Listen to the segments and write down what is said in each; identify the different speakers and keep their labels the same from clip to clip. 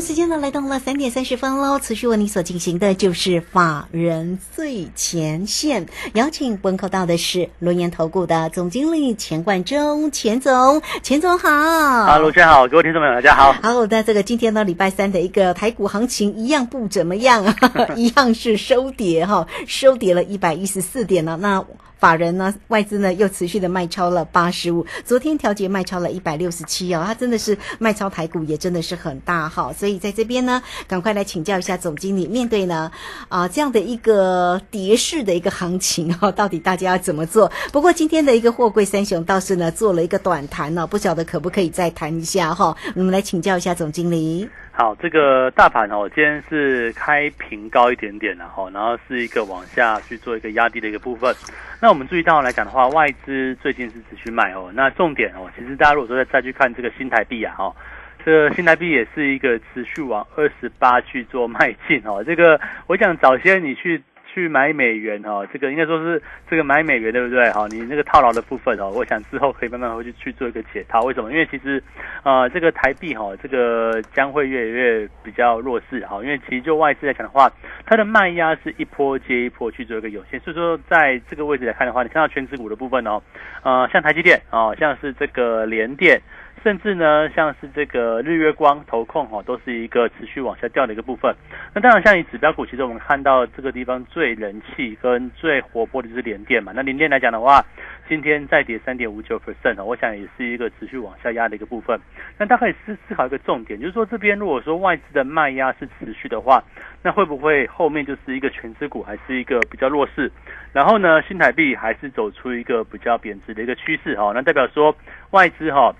Speaker 1: 时间呢来到了三点三十分喽。持续为你所进行的就是法人最前线，邀请问候到的是轮研投顾的总经理钱冠中，钱总，钱总好。
Speaker 2: 哈喽，大家好，各位听众朋友，大家好。
Speaker 1: 好，那这个今天呢，礼拜三的一个台股行情一样不怎么样，一样是收跌哈，收跌了一百一十四点呢。那法人呢，外资呢又持续的卖超了八十五，昨天调节卖超了一百六十七哦，它真的是卖超台股也真的是很大哈，所以在这边呢，赶快来请教一下总经理，面对呢啊这样的一个跌势的一个行情哈，到底大家要怎么做？不过今天的一个货柜三雄倒是呢做了一个短谈呢，不晓得可不可以再谈一下哈？我们来请教一下总经理。
Speaker 2: 好，这个大盘哦，今天是开平高一点点然后然后是一个往下去做一个压低的一个部分。那我们注意到来讲的话，外资最近是持续卖哦。那重点哦，其实大家如果说再再去看这个新台币啊，哈，这个新台币也是一个持续往二十八去做迈进哦。这个我想早些你去。去买美元哈，这个应该说是这个买美元对不对？哈，你那个套牢的部分哦，我想之后可以慢慢回去去做一个解套。为什么？因为其实，呃，这个台币哈，这个将会越来越比较弱势哈。因为其实就外资来讲的话，它的卖压是一波接一波去做一个涌现，所以说在这个位置来看的话，你看到全指股的部分哦，呃，像台积电哦，像是这个联电。甚至呢，像是这个日月光、投控哈，都是一个持续往下掉的一个部分。那当然，像以指标股，其实我们看到这个地方最人气跟最活泼的就是联电嘛。那联电来讲的话，今天再跌三点五九 percent 我想也是一个持续往下压的一个部分。那大家可以思思考一个重点，就是说这边如果说外资的卖压是持续的话，那会不会后面就是一个全资股还是一个比较弱势？然后呢，新台币还是走出一个比较贬值的一个趋势哈？那代表说外资哈。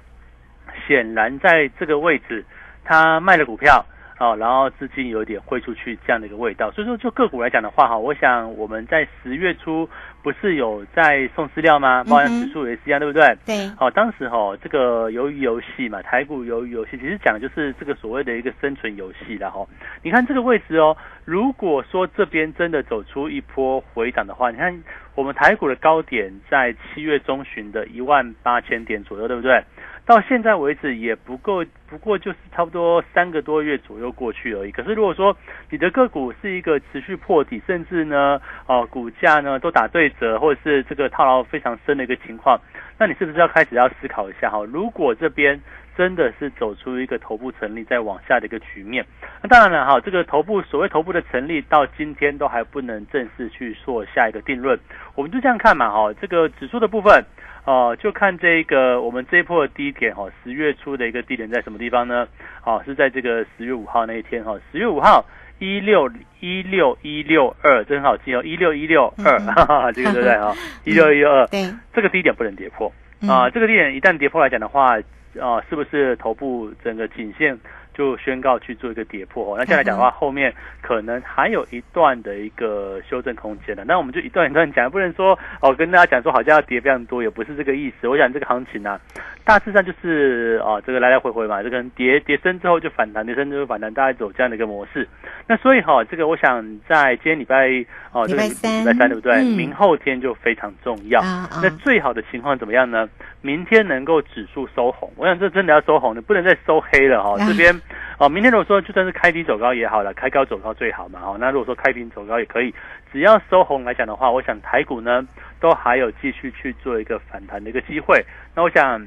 Speaker 2: 显然，在这个位置，他卖了股票，哦，然后资金有点汇出去这样的一个味道。所以说，就个股来讲的话，哈，我想我们在十月初不是有在送资料吗？包含指数也是一样，对不对？
Speaker 1: 对。
Speaker 2: 好，当时哈，这个鱿鱼游戏嘛，台股鱿鱼游戏，其实讲的就是这个所谓的一个生存游戏的哈。你看这个位置哦，如果说这边真的走出一波回档的话，你看我们台股的高点在七月中旬的一万八千点左右，对不对？到现在为止也不够，不过就是差不多三个多月左右过去而已。可是如果说你的个股是一个持续破底，甚至呢，哦，股价呢都打对折，或者是这个套牢非常深的一个情况，那你是不是要开始要思考一下哈？如果这边真的是走出一个头部成立再往下的一个局面，那当然了哈，这个头部所谓头部的成立到今天都还不能正式去做下一个定论。我们就这样看嘛哈，这个指数的部分。哦，就看这个我们这一波的低点哈，十月初的一个低点在什么地方呢？哦，是在这个十月五号那一天哈，十月五号一六一六一六二，这很好记哦，一六一六二，这个对不对哈？一六一六二，
Speaker 1: 对，
Speaker 2: 这个低点不能跌破啊，这个低点一旦跌破来讲的话，啊，是不是头部整个颈线？就宣告去做一个跌破哦，那这样来讲的话，后面可能还有一段的一个修正空间的。那我们就一段一段讲，不能说哦，跟大家讲说好像要跌非常多，也不是这个意思。我想这个行情呢，大致上就是哦，这个来来回回嘛，这个跌跌升之后就反弹，跌升之后反弹，大概走这样的一个模式。那所以哈，这个我想在今天礼拜哦，
Speaker 1: 礼拜三，
Speaker 2: 礼拜三对不对？明后天就非常重要。那最好的情况怎么样呢？明天能够指数收红，我想这真的要收红的，不能再收黑了哈。这边。哦，明天如果说就算是开低走高也好了，开高走高最好嘛。哦，那如果说开平走高也可以，只要收红来讲的话，我想台股呢都还有继续去做一个反弹的一个机会。那我想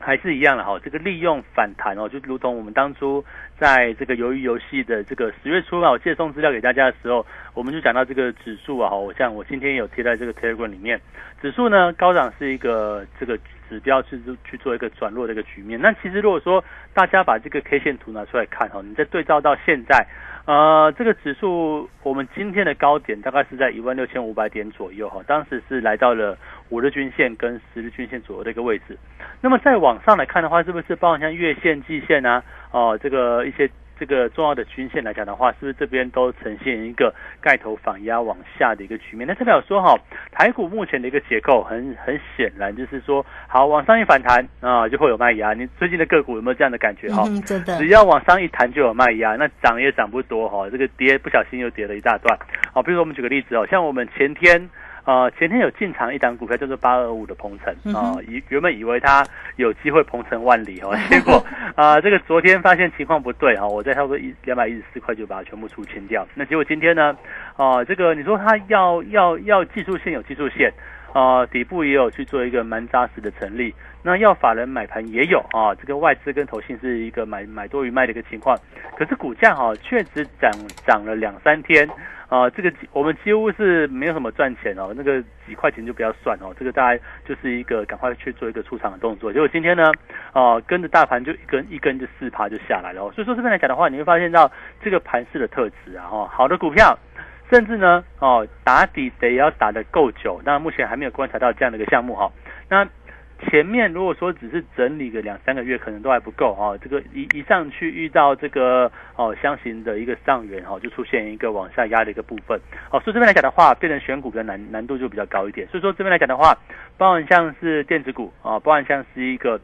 Speaker 2: 还是一样的哈，这个利用反弹哦，就如同我们当初在这个鱿鱼游戏的这个十月初啊，我借送资料给大家的时候，我们就讲到这个指数啊，我像我今天有贴在这个 Telegram 里面，指数呢高涨是一个这个。指标去去做一个转弱的一个局面。那其实如果说大家把这个 K 线图拿出来看哈，你再对照到现在，呃，这个指数我们今天的高点大概是在一万六千五百点左右哈，当时是来到了五日均线跟十日均线左右的一个位置。那么再往上来看的话，是不是包含像月线、季线啊，哦，这个一些。这个重要的均线来讲的话，是不是这边都呈现一个盖头反压往下的一个局面？那代表说哈，台股目前的一个结构很很显然就是说，好往上一反弹啊，就会有卖压。你最近的个股有没有这样的感觉哈？
Speaker 1: 嗯，真的。
Speaker 2: 只要往上一弹就有卖压，那涨也涨不多哈，这个跌不小心又跌了一大段。好，比如说我们举个例子哦，像我们前天。呃，前天有进场一档股票叫做八二五的鹏程啊，以原本以为它有机会鹏程万里哦，结果啊，这个昨天发现情况不对啊，我在差不多一两百一十四块就把它全部出清掉。那结果今天呢，啊，这个你说它要要要技术线有技术线啊，底部也有去做一个蛮扎实的成立，那要法人买盘也有啊，这个外资跟投信是一个买买多于卖的一个情况，可是股价哈确实涨涨了两三天。啊，这个我们几乎是没有什么赚钱哦，那个几块钱就不要算哦，这个大概就是一个赶快去做一个出场的动作。结果今天呢，啊，跟着大盘就一根一根就四趴就下来了。所以说这边来讲的话，你会发现到这个盘势的特质啊，哈，好的股票，甚至呢，哦，打底得要打得够久。那目前还没有观察到这样的一个项目哈，那。前面如果说只是整理个两三个月，可能都还不够啊。这个一一上去遇到这个哦箱型的一个上缘哈，就出现一个往下压的一个部分。哦，所以这边来讲的话，变成选股的难难度就比较高一点。所以说这边来讲的话，包含像是电子股啊，包含像是一个。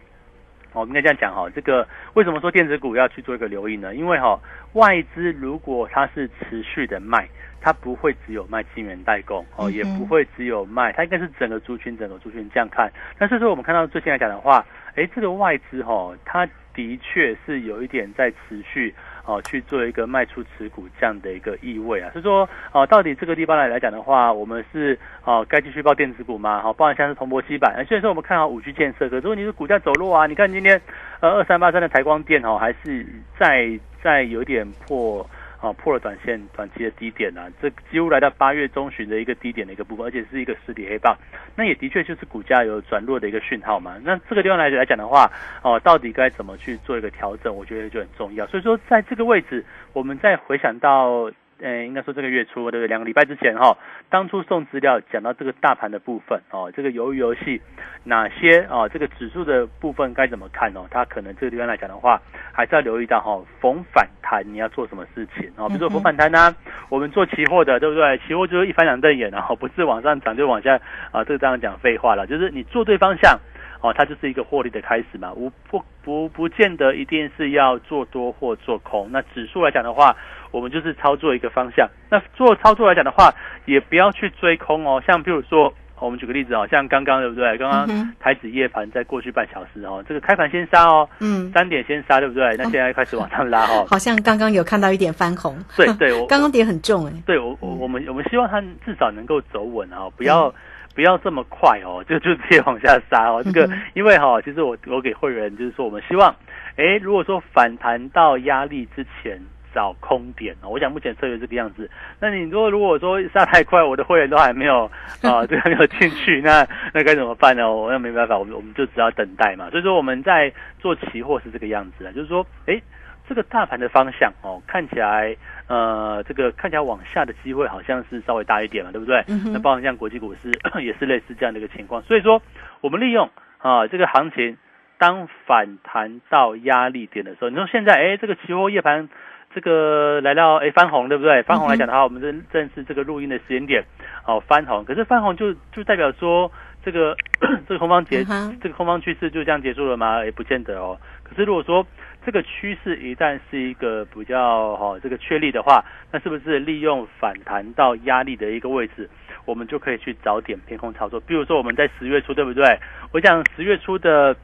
Speaker 2: 我应该这样讲哈，这个为什么说电子股要去做一个留意呢？因为哈外资如果它是持续的卖，它不会只有卖晶圆代工哦，也不会只有卖，它应该是整个族群整个族群这样看。但是说我们看到最近来讲的话，哎，这个外资哈它。的确是有一点在持续哦去做一个卖出持股这样的一个意味啊，所以说哦到底这个地方来来讲的话，我们是哦该继续报电子股吗？好，包含像是铜箔基板，虽然说我们看好五 G 建设，可是问题是股价走弱啊。你看今天呃二三八三的台光电哦，还是在在有点破。啊，破了短线短期的低点啊，这几乎来到八月中旬的一个低点的一个部分，而且是一个实体黑棒，那也的确就是股价有转弱的一个讯号嘛。那这个地方来来讲的话，哦，到底该怎么去做一个调整，我觉得就很重要。所以说，在这个位置，我们再回想到。嗯，应该说这个月初，对不对？两个礼拜之前哈，当初送资料讲到这个大盘的部分哦，这个鱿鱼游戏哪些哦，这个指数的部分该怎么看哦？它可能这个地方来讲的话，还是要留意到哈，逢反弹你要做什么事情哦？比如说逢反弹呢，我们做期货的，对不对？期货就是一翻两瞪眼，然后不是往上涨就往下啊，这个当然讲废话了，就是你做对方向。哦，它就是一个获利的开始嘛，无不不不见得一定是要做多或做空。那指数来讲的话，我们就是操作一个方向。那做操作来讲的话，也不要去追空哦。像比如说，我们举个例子哦，像刚刚对不对？刚刚台子夜盘在过去半小时哦，这个开盘先杀哦，嗯，三点先杀对不对？那现在开始往上拉哦，
Speaker 1: 好像刚刚有看到一点翻红。
Speaker 2: 对对，我
Speaker 1: 刚刚跌很重哎。
Speaker 2: 对我我我们我们希望它至少能够走稳啊，不要。不要这么快哦，就 就直接往下杀哦。这个因为哈，其实我我给会员就是说，我们希望，哎，如果说反弹到压力之前找空点哦，我想目前策略这个样子。那你如果如果说杀太快，我的会员都还没有 啊，这还没有进去，那那该怎么办呢？我那没办法，我们我们就只要等待嘛。所以说我们在做期货是这个样子啊，就是说，哎。这个大盘的方向哦，看起来呃，这个看起来往下的机会好像是稍微大一点嘛，对不对？那包括像国际股市 也是类似这样的一个情况。所以说，我们利用啊这个行情，当反弹到压力点的时候，你说现在哎，这个期货夜盘这个来到哎翻红，对不对？翻红来讲的话，我们正正是这个录音的时间点，哦翻红。可是翻红就就代表说这个 这个空方结这个空方趋势就这样结束了吗？也不见得哦。可是如果说这个趋势一旦是一个比较哈这个确立的话，那是不是利用反弹到压力的一个位置，我们就可以去找点偏空操作？比如说我们在十月初，对不对？我想十月初的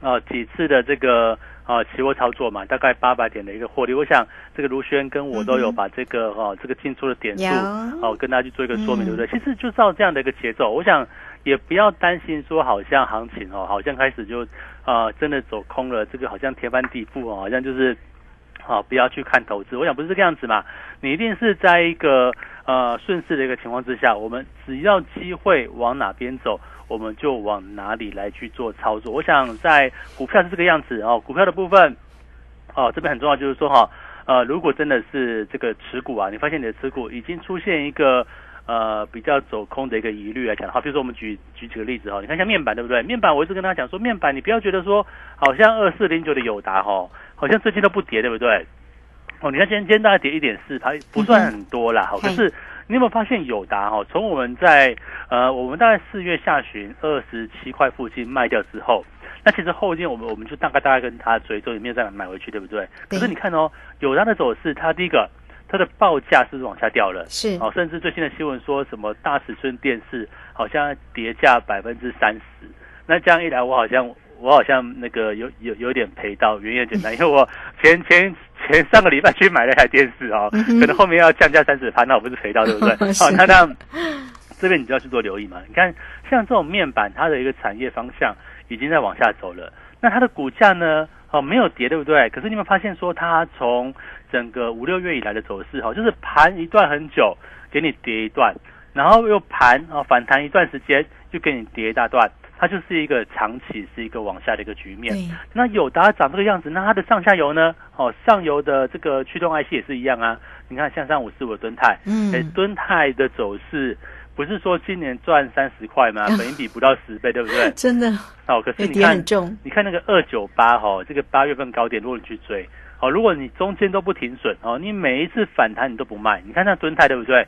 Speaker 2: 呃几次的这个呃期货操作嘛，大概八百点的一个获利。我想这个卢轩跟我都有把这个哦这个进出的点数哦跟大家去做一个说明，对不对？其实就照这样的一个节奏，我想。也不要担心说，好像行情哦，好像开始就啊，真的走空了。这个好像天翻地覆哦，好像就是，啊，不要去看投资。我想不是这个样子嘛，你一定是在一个呃顺势的一个情况之下，我们只要机会往哪边走，我们就往哪里来去做操作。我想在股票是这个样子哦，股票的部分哦，这边很重要，就是说哈，呃，如果真的是这个持股啊，你发现你的持股已经出现一个。呃，比较走空的一个疑虑来讲的话，比如说我们举举几个例子哈，你看像面板对不对？面板我一直跟大家讲说，面板你不要觉得说，好像二四零九的友达哈，好像最近都不跌对不对？哦，你看今天今天大概跌一点四，它不算很多啦，好、
Speaker 1: 嘿
Speaker 2: 可是你有没有发现友达哈？从我们在呃，我们大概四月下旬二十七块附近卖掉之后，那其实后天我们我们就大概大概跟它追踪，也没有再买回去，对不对？
Speaker 1: 对
Speaker 2: 可是你看哦，友达的走势，它第一个它的报价是不是往下掉了？
Speaker 1: 是
Speaker 2: 哦，甚至最新的新闻说什么大尺寸电视好像跌价百分之三十，那这样一来，我好像我好像那个有有有点赔到，原因很简单，因为我前前前上个礼拜去买了一台电视哦，
Speaker 1: 嗯
Speaker 2: 可能后面要降价三十趴，那我不是赔到对不对？
Speaker 1: 是
Speaker 2: 好，那那这边你就要去做留意嘛。你看，像这种面板，它的一个产业方向已经在往下走了，那它的股价呢？哦，没有跌，对不对？可是你有没有发现说，它从整个五六月以来的走势，哈，就是盘一段很久，给你跌一段，然后又盘哦反弹一段时间，就给你跌一大段，它就是一个长期是一个往下的一个局面。
Speaker 1: 对，
Speaker 2: 那友达长这个样子，那它的上下游呢？哦，上游的这个驱动 IC 也是一样啊。你看，像三五四五的敦泰，
Speaker 1: 嗯
Speaker 2: 哎，敦泰的走势不是说今年赚三十块吗？本益比不到十倍，对不对？
Speaker 1: 真的
Speaker 2: 哦，可是你看
Speaker 1: 很重，
Speaker 2: 你看那个二九八哈，这个八月份高点，如果你去追，哦，如果你中间都不停损哦，你每一次反弹你都不卖，你看那敦泰对不对？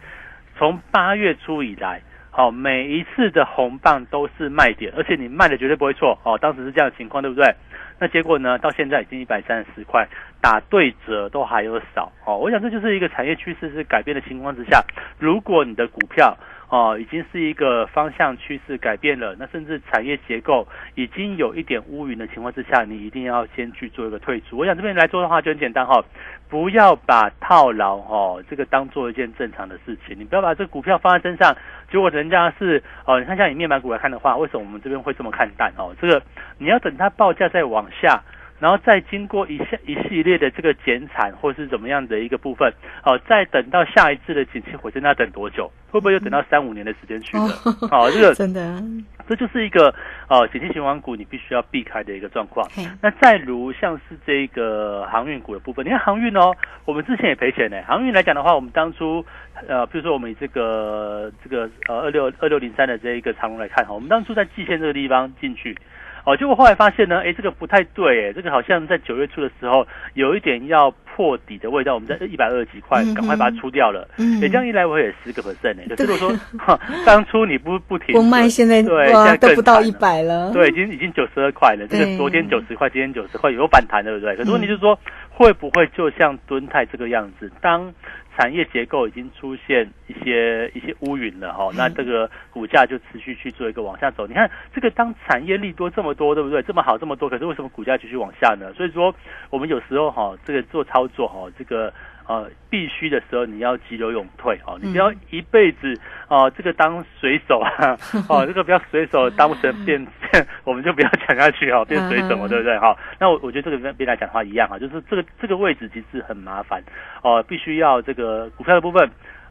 Speaker 2: 从八月初以来，好、每一次的红棒都是卖点，而且你卖的绝对不会错哦，当时是这样的情况，对不对？那结果呢，到现在已经一百三十块，打对折都还有少哦。我想这就是一个产业趋势是改变的情况之下，如果你的股票哦，已经是一个方向趋势改变了，那甚至产业结构已经有一点乌云的情况之下，你一定要先去做一个退出。我想这边来做的话就很简单哈、不要把套牢哦这个当做一件正常的事情，你不要把这股票放在身上，结果人家是哦，你看像以面板股来看的话，为什么我们这边会这么看淡哦？这个你要等它报价再往下。然后再经过一下一系列的这个减产或是怎么样的一个部分，哦，再等到下一次的景气回升，那等多久？会不会又等到三五年的时间去了？哦，这个
Speaker 1: 真的，
Speaker 2: 这就是一个呃景气循环股你必须要避开的一个状况。
Speaker 1: 嘿，
Speaker 2: 那再如像是这个航运股的部分，你看航运哦，我们之前也赔钱呢。航运来讲的话，我们当初呃，比如说我们以这个这个呃二六二六零三的这一个长龙来看哈，我们当初在季线这个地方进去。哦，结果后来发现呢，哎，这个不太对，哎，这个好像在九月初的时候有一点要破底的味道，我们在一百二十几块赶快把它出掉了。
Speaker 1: 嗯
Speaker 2: 哎，这样一来我也十个 percent 哎，可是如果说哈当初你不不停
Speaker 1: 不卖
Speaker 2: 损
Speaker 1: 现在
Speaker 2: 对，现
Speaker 1: 哇
Speaker 2: 在更
Speaker 1: 都不到一百了，
Speaker 2: 对，已经已经九十二块了。这个昨天九十块，今天九十块，有反弹的，对不对？可是问题
Speaker 1: 嗯
Speaker 2: 就是说，会不会就像敦泰这个样子，当产业结构已经出现一些一些乌云了哈、
Speaker 1: 嗯
Speaker 2: 那这个股价就持续去做一个往下走。你看这个当产业利多这么多，对不对？这么好这么多，可是为什么股价继续往下呢？所以说我们有时候哈、这个做操作哈、这个。呃，必须的时候你要急流勇退哦，你不要一辈子哦、这个当水手啊，哦，这个不要水手当成变，我们就不要讲下去哦，变水手嘛，
Speaker 1: 嗯
Speaker 2: 对不对？哈、那我我觉得这个边边来讲的话一样哈，就是这个这个位置其实很麻烦哦，必须要这个股票的部分。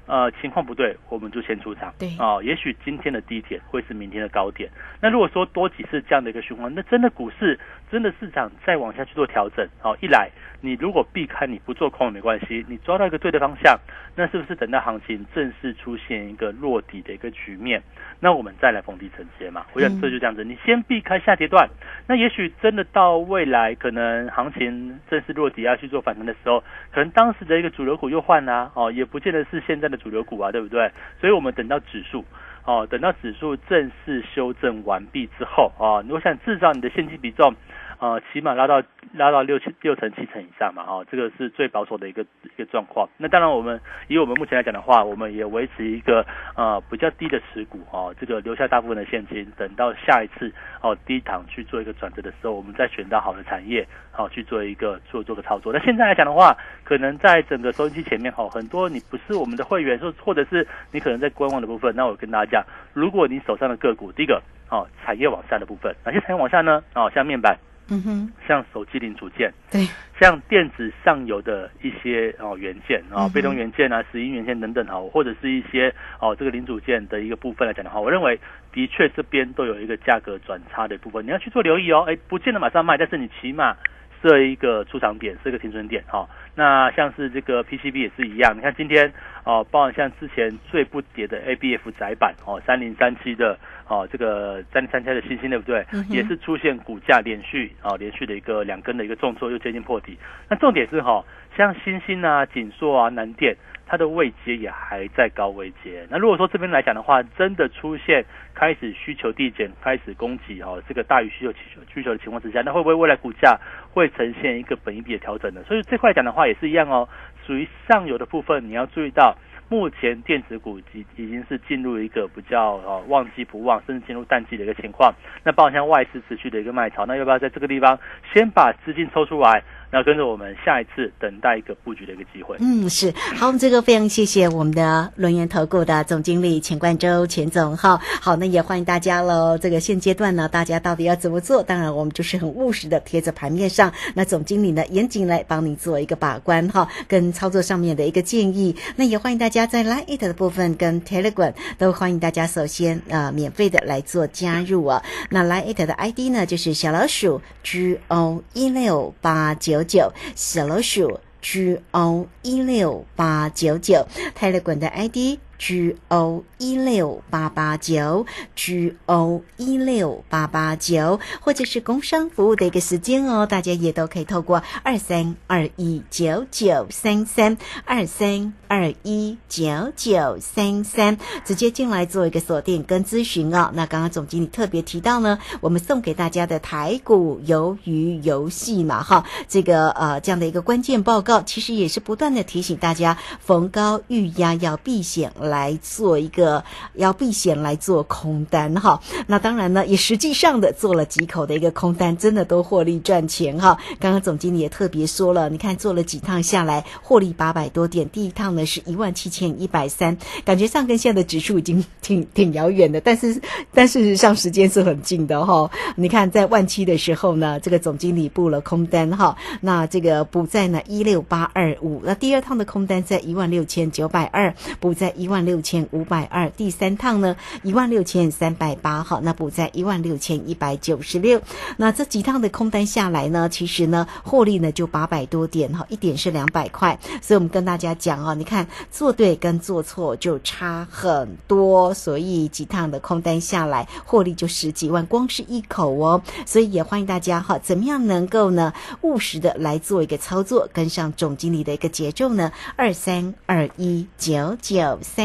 Speaker 2: 呃，情况不对，我们就先出场。
Speaker 1: 对
Speaker 2: 哦，也许今天的低点会是明天的高点。那如果说多几次这样的一个循环，那真的股市真的市场再往下去做调整。哦，一来你如果避开你不做空也没关系，你抓到一个对的方向，那是不是等到行情正式出现一个落底的一个局面，那我们再来逢低承接嘛？我想这就这样子，你先避开下跌段，那也许真的到未来可能行情正式落底要去做反弹的时候，可能当时的一个主流股又换啦、哦，也不见得是现在的主流股啊，对不对？所以我们等到指数。哦，等到指数正式修正完毕之后，哦，我想至少你的现金比重，呃，起码拉到拉到六七六成七成以上嘛，哦，这个是最保守的一个一个状况。那当然，我们以我们目前来讲的话，我们也维持一个呃比较低的持股，哦，这个留下大部分的现金，等到下一次哦低档去做一个转折的时候，我们再选到好的产业，好、去做一个做做个操作。那现在来讲的话，可能在整个收音机前面，哈、很多你不是我们的会员，或或者是你可能在观望的部分，那我跟大家讲，如果你手上的个股，第一个哦产业往下的部分，哪些产业往下呢？哦，像面板，
Speaker 1: 嗯哼，
Speaker 2: 像手机零组件，
Speaker 1: 对，
Speaker 2: 像电子上游的一些哦元件啊、被动元件啊、石英元件等等哈，或者是一些哦这个零组件的一个部分来讲的话，我认为的确这边都有一个价格转差的部分，你要去做留意哦。哎，不见得马上卖，但是你起码设一个出场点，设一个停损点哈、那像是这个 PCB 也是一样，你看今天哦，包含像之前最不跌的 ABF 窄板哦，三零三七的哦，这个三零三七的星星对不对？也是出现股价连续啊连续的一个两根的一个重挫，又接近破底。那重点是哈，像星星啊、锦硕啊、南电。它的位阶也还在高位阶。那如果说这边来讲的话，真的出现开始需求递减、开始供给哦，这个大于需求需求需求的情况之下，那会不会未来股价会呈现一个本一比的调整呢？所以这块讲的话也是一样哦，属于上游的部分，你要注意到，目前电子股已已经是进入一个比较哦旺季不旺，甚至进入淡季的一个情况。那包括像外资持续的一个卖潮，那要不要在这个地方先把资金抽出来？那跟着我们下一次等待一个布局的一个机会。
Speaker 1: 嗯，是好，我们这个非常谢谢我们的轮源投顾的总经理钱冠洲钱总哈。好，那也欢迎大家喽。这个现阶段呢，大家到底要怎么做？当然，我们就是很务实的贴着盘面上。那总经理呢，严谨来帮你做一个把关哈，跟操作上面的一个建议。那也欢迎大家在 Line 的部分跟 Telegram 都欢迎大家首先啊免费的来做加入啊。那 Line 的 ID 呢，就是小老鼠 G O 一六八九。九小老鼠 G O 一六八九九。泰勒管的 ID G O 一六八八九 G O 一六八八九，或者是工商服务的一个时间哦，大家也都可以透过二三二一九九三三二三二一九九三三直接进来做一个锁定跟咨询哦。那刚刚总经理特别提到呢，我们送给大家的台股鱿鱼游戏嘛，哈，这个呃这样的一个关键报告，其实也是不断的提醒大家逢高遇压要避险来做一个。要避险来做空单哈，那当然呢，也实际上的做了几口的一个空单，真的都获利赚钱哈。刚刚总经理也特别说了，你看做了几趟下来，获利八百多点，第一趟呢是一万七千一百三，感觉上跟现在的指数已经挺挺遥远的，但是但事实上时间是很近的哈。你看在万七的时候呢，这个总经理布了空单哈，那这个补在呢一六八二五，那第二趟的空单在一万六千九百二，补在一万万六千五百二。第三趟呢，一万六千三百八，好，那补在一万六千一百九十六。那这几趟的空单下来呢，其实呢，获利呢就八百多点哈，一点是两百块。所以我们跟大家讲哦，你看做对跟做错就差很多，所以几趟的空单下来，获利就十几万，光是一口哦。所以也欢迎大家哈，怎么样能够呢务实的来做一个操作，跟上总经理的一个节奏呢？二三二一九九三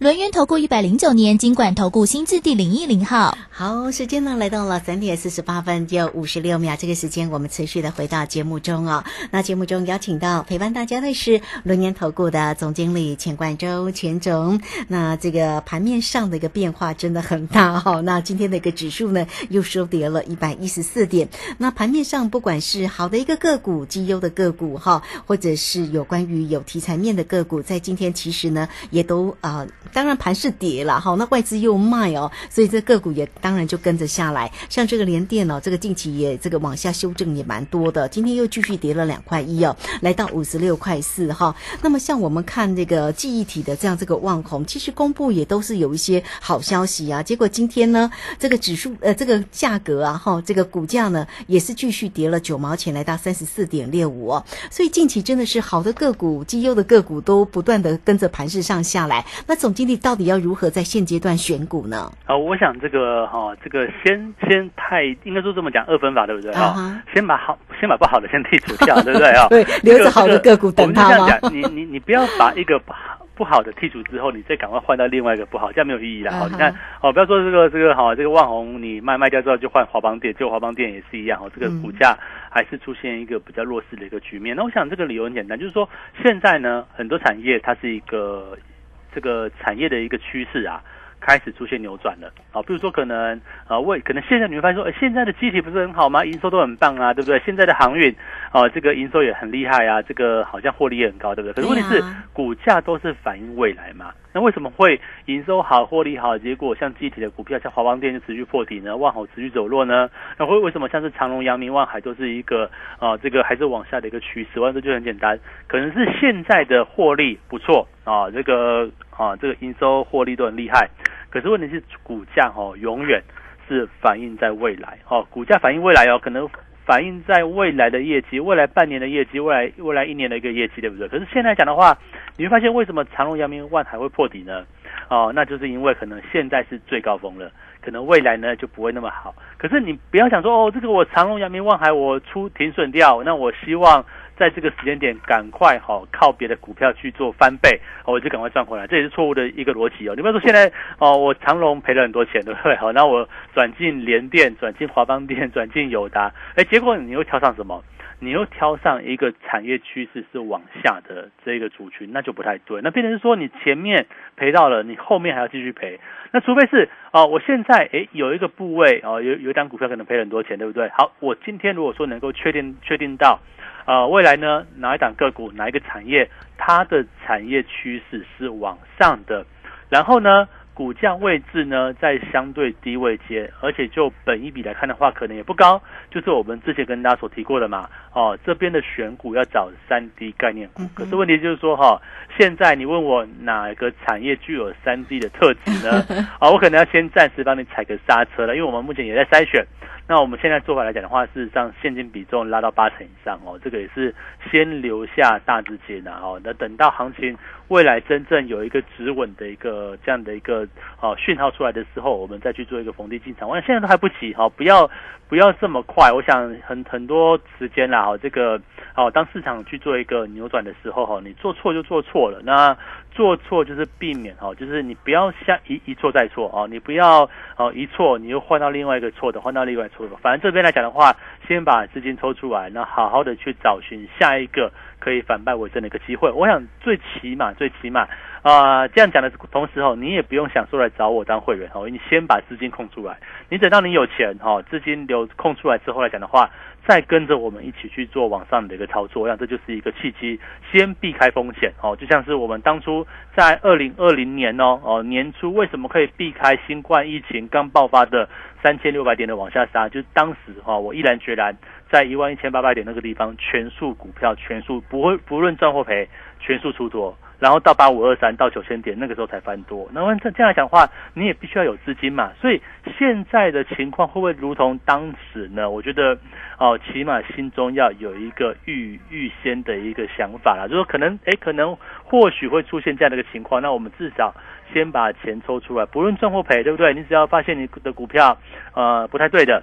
Speaker 3: 轮源投顾一百零九年金管投顾新字第零一零号。
Speaker 1: 好，时间呢来到了三点四十八分就五十六秒，这个时间我们持续的回到节目中哦。那节目中邀请到陪伴大家的是轮年投顾的总经理钱冠洲钱总。那这个盘面上的一个变化真的很大哈。那今天的一个指数呢又收跌了一百一十四点。那盘面上不管是好的一个个股、绩优的个股哈，或者是有关于有题材面的个股，在今天其实呢也都啊当然盘是跌了哈，那外资又卖哦，所以这个股也当然就跟着下来。像这个联电哦，这个近期也这个往下修正也蛮多的，今天又继续跌了两块一哦，来到五十六块四哈。那么像我们看这个记忆体的这样这个旺红，其实公布也都是有一些好消息啊。结果今天呢，这个指数呃这个价格啊哈，这个股价呢也是继续跌了九毛钱，来到三十四点六五哦。所以近期真的是好的个股、绩优的个股都不断的跟着盘势上下来。那总经理到底要如何在现阶段选股呢？
Speaker 2: 啊，我想这个哈，这个先先太应该说这么讲二分法对不对啊？先把好，先把不好的先剔除掉，对不对啊？
Speaker 1: 对，留着好的个股等它
Speaker 2: 吗？你你你不要把一个不好不好的剔除之后，你再赶快换到另外一个不好，这样没有意义了。好，你看，哦，不要说这个这个好，这个万红你卖卖掉之后就换华邦电，就华邦电也是一样哦，这个股价还是出现一个比较弱势的一个局面。那我想这个理由很简单，就是说现在呢，很多产业它是一个这个产业的一个趋势啊。开始出现扭转了啊，比如说可能啊，为可能现在你会发现说，现在的机体不是很好吗？营收都很棒啊，对不对？现在的航运啊，这个营收也很厉害啊，这个好像获利也很高，对不对？可是问题是股价都是反映未来嘛，那为什么会营收好、获利好，结果像机体的股票，像华邦电就持续破底呢？万豪持续走弱呢？那会为什么像是长隆、阳明、万海都是一个啊，这个还是往下的一个趋势？完这就很简单，可能是现在的获利不错啊，这个啊，这个营收获利都很厉害。可是问题是股价哦，永远是反映在未来哦，股价反映未来哦，可能反映在未来的业绩，未来半年的业绩，未来未来一年的一个业绩，对不对？可是现在讲的话，你会发现为什么长隆、阳明、万海会破底呢？哦，那就是因为可能现在是最高峰了，可能未来呢就不会那么好。可是你不要想说哦，这个我长隆、阳明、万海我出停损掉，那我希望。在这个时间点，赶快好靠别的股票去做翻倍，我就赶快赚回来，这也是错误的一个逻辑哦。你比如说现在哦，我长隆赔了很多钱，对不对？好，那我转进联电，转进华邦电，转进友达，哎，结果你又挑上什么？你又挑上一个产业趋势是往下的这个族群，那就不太对。那变成是说，你前面赔到了，你后面还要继续赔。那除非是哦，我现在诶有一个部位哦，有有一张股票可能赔很多钱，对不对？好，我今天如果说能够确定确定到。呃，未来呢，哪一档个股，哪一个产业，它的产业趋势是往上的，然后呢，股价位置呢在相对低位接，而且就本一比来看的话，可能也不高，就是我们之前跟大家所提过的嘛，哦，这边的选股要找三 D 概念股，可是问题就是说哈，现在你问我哪个产业具有三 D 的特质呢？啊，我可能要先暂时帮你踩个刹车了，因为我们目前也在筛选。那我们现在做法来讲的话，事实上现金比重拉到八成以上哦，这个也是先留下大资金的哦。那等到行情未来真正有一个止稳的一个这样的一个哦讯号出来的时候，我们再去做一个逢低进场。我想现在都还不急哈，不要不要这么快。我想很很多时间啦哦，这个哦，当市场去做一个扭转的时候哈，你做错就做错了。那做错就是避免哦，就是你不要下一一错再错哦，你不要哦一错你又换到另外一个错的，换到另外反正这边来讲的话，先把资金抽出来，那好好的去找寻下一个可以反败为胜的一个机会。我想最起码最起码啊，这样讲的同时哦，你也不用想说来找我当会员哦，你先把资金空出来，你等到你有钱哈，资金流空出来之后来讲的话。再跟着我们一起去做网上的一个操作，那这就是一个契机，先避开风险哦。就像是我们当初在二零二零年哦哦年初，为什么可以避开新冠疫情刚爆发的三千六百点的往下杀？就是当时哈，我毅然决然在一万一千八百点那个地方，全数股票全数不会不论赚或赔，全数出多。然后到八五二三到九千点，那个时候才翻多。那么这这样讲话，你也必须要有资金嘛。所以现在的情况会不会如同当时呢？我觉得哦，起码心中要有一个预预先的一个想法啦，就说可能哎，可能或许会出现这样的一个情况。那我们至少先把钱抽出来，不论赚或赔，对不对？你只要发现你的股票呃不太对的，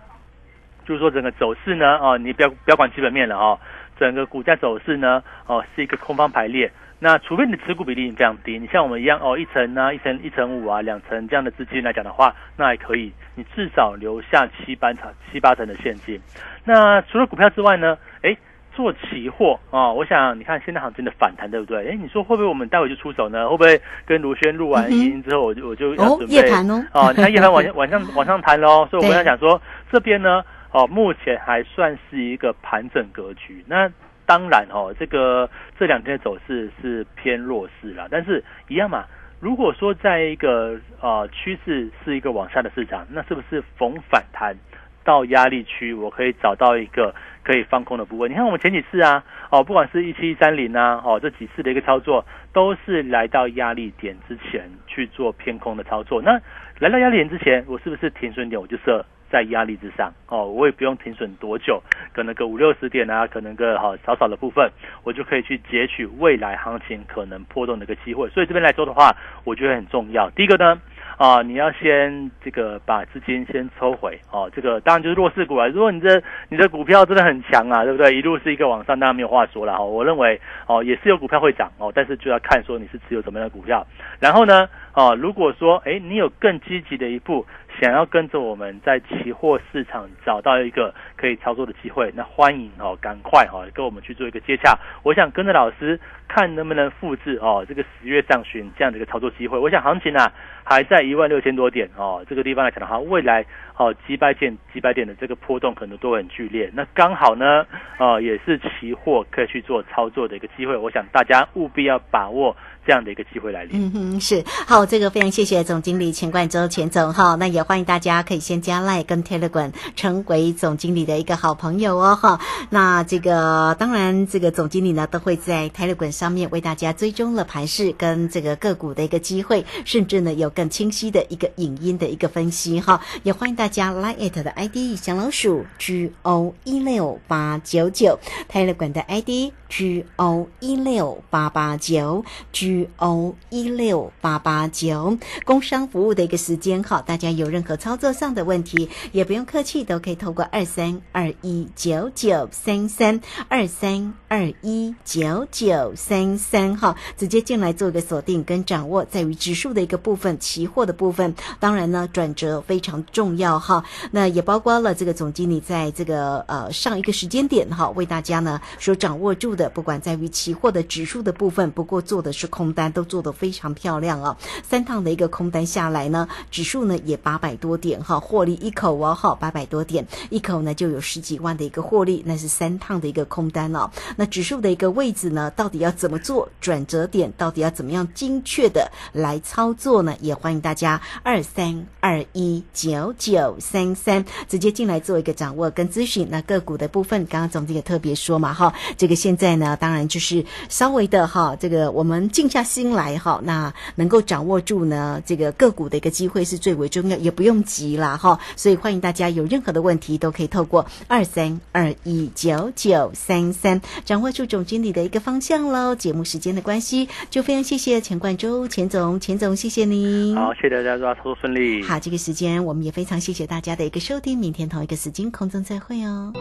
Speaker 2: 就是说整个走势呢哦，你不要不要管基本面了哦，整个股价走势呢哦是一个空方排列。那除非你的持股比例非常低，你像我们一样哦，一层啊，一层一层五啊，两层这样的资金来讲的话，那还可以，你至少留下七八成七八成的现金。那除了股票之外呢？哎，做期货啊，我想你看现在行情的反弹，对不对？哎，你说会不会我们待会就出手呢？会不会跟卢轩录完音之后，我就我就要准备哦，你看夜盘晚晚上晚上谈喽。所以我跟他讲说，这边呢，哦，目前还算是一个盘整格局。那当然哦，这个这两天的走势是偏弱势啦，但是一样嘛，如果说在一个呃趋势是一个往下的市场，那是不是逢反弹到压力区，我可以找到一个可以放空的部位？你看我们前几次啊，哦，不管是一七一三零啊，哦，这几次的一个操作，都是来到压力点之前去做偏空的操作。那来到压力点之前，我是不是停损点我就设在压力之上？哦，我也不用停损多久，可能个五六十点啊，可能个好少少的部分，我就可以去截取未来行情可能波动的一个机会。所以这边来说的话，我觉得很重要。第一个呢。啊，你要先这个把资金先抽回哦，这个当然就是弱势股啊。如果你的你的股票真的很强啊，对不对？一路是一个往上，当然没有话说了哈。我认为哦，也是有股票会涨哦，但是就要看说你是持有什么样的股票。然后呢，哦，如果说哎，你有更积极的一步。想要跟着我们在期货市场找到一个可以操作的机会，那欢迎哦，赶快哦跟我们去做一个接洽。我想跟着老师看能不能复制哦这个十月上旬这样的一个操作机会。我想行情呢还在一万六千多点哦这个地方来讲的话，未来哦几百点几百点的这个波动可能都很剧烈。那刚好呢哦也是期货可以去做操作的一个机会。我想大家务必要把握。这样的一个机会来临，
Speaker 1: 嗯哼，是好，这个非常谢谢总经理钱冠洲钱总哈，那也欢迎大家可以先加赖跟 Telegram 成为总经理的一个好朋友哦哈。那这个当然，这个总经理呢都会在 Telegram 上面为大家追踪了盘势跟这个个股的一个机会，甚至呢有更清晰的一个影音的一个分析哈。也欢迎大家 Line it 的 ID 小老鼠 G O 一六八九九，Telegram 的 ID G O 一六八八九 G。G O 一六八八九，工商服务的一个时间哈，大家有任何操作上的问题，也不用客气，都可以透过二三二一九九三三二三二一九九三三哈，直接进来做一个锁定跟掌握，在于指数的一个部分，期货的部分，当然呢，转折非常重要哈，那也包括了这个总经理在这个呃上一个时间点哈，为大家呢所掌握住的，不管在于期货的指数的部分，不过做的是空。单都做得非常漂亮哦，三趟的一个空单下来呢，指数呢也八百多点哈，获利一口哦哈，八百多点一口呢就有十几万的一个获利，那是三趟的一个空单哦。那指数的一个位置呢，到底要怎么做转折点？到底要怎么样精确的来操作呢？也欢迎大家二三二一九九三三直接进来做一个掌握跟咨询。那个股的部分，刚刚总经理特别说嘛哈，这个现在呢，当然就是稍微的哈，这个我们静。下心来哈，那能够掌握住呢这个个股的一个机会是最为重要，也不用急啦哈。所以欢迎大家有任何的问题都可以透过二三二一九九三三掌握住总经理的一个方向喽。节目时间的关系，就非常谢谢钱冠洲钱总，钱总谢谢你您。
Speaker 2: 好，谢谢大家，祝操作顺利。
Speaker 1: 好，这个时间我们也非常谢谢大家的一个收听，明天同一个时间空中再会哦。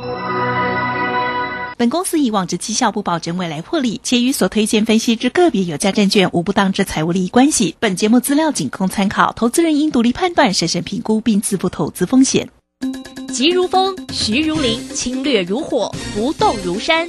Speaker 4: 本公司以往之绩效不保证未来获利，且与所推荐分析之个别有价证券无不当之财务利益关系。本节目资料仅供参考，投资人应独立判断、审慎评估并自负投资风险。
Speaker 5: 急如风，徐如林，侵略如火，不动如山。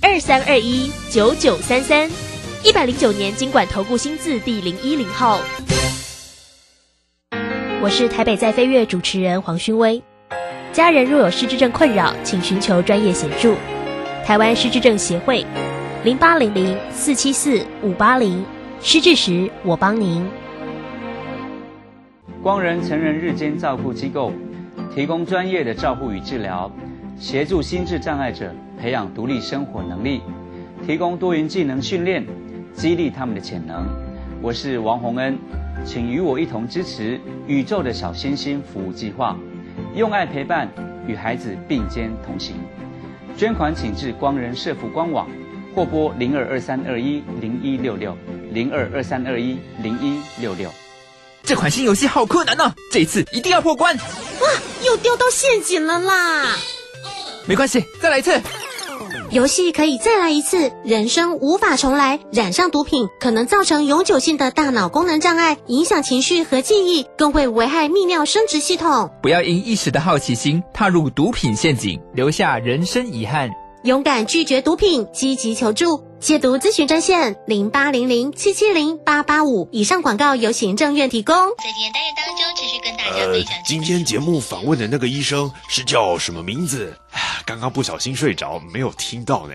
Speaker 5: 二三二一九九三三，一百零九年经管投顾新字第零一零号。我是台北在飞跃主持人黄勋威，家人若有失智症困扰，请寻求专业协助。台湾失智症协会，零八零零四七四五八零，失智时我帮您。
Speaker 6: 光仁成人日间照顾机构，提供专业的照护与治疗，协助心智障碍者培养独立生活能力，提供多元技能训练，激励他们的潜能。我是王洪恩，请与我一同支持宇宙的小星星服务计划，用爱陪伴，与孩子并肩同行。捐款请至光仁社福官网，或拨零二二三二一零一六六零二二三二一零一六六。
Speaker 7: 这款新游戏好困难呢，这次一定要破关！
Speaker 8: 哇，又掉到陷阱了啦！
Speaker 7: 没关系，再来一次。
Speaker 8: 游戏可以再来一次，人生无法重来。染上毒品可能造成永久性的大脑功能障碍，影响情绪和记忆，更会危害泌尿生殖系统。
Speaker 7: 不要因一时的好奇心踏入毒品陷阱，留下人生遗憾。
Speaker 8: 勇敢拒绝毒品，积极求助。戒毒咨询专线零八零零七七零八八五。以上广告由行政院提供。
Speaker 9: 在今天单元当中，持续跟大家分享。
Speaker 10: 今天节目访问的那个医生是叫什么名字？刚刚不小心睡着，没有听到呢。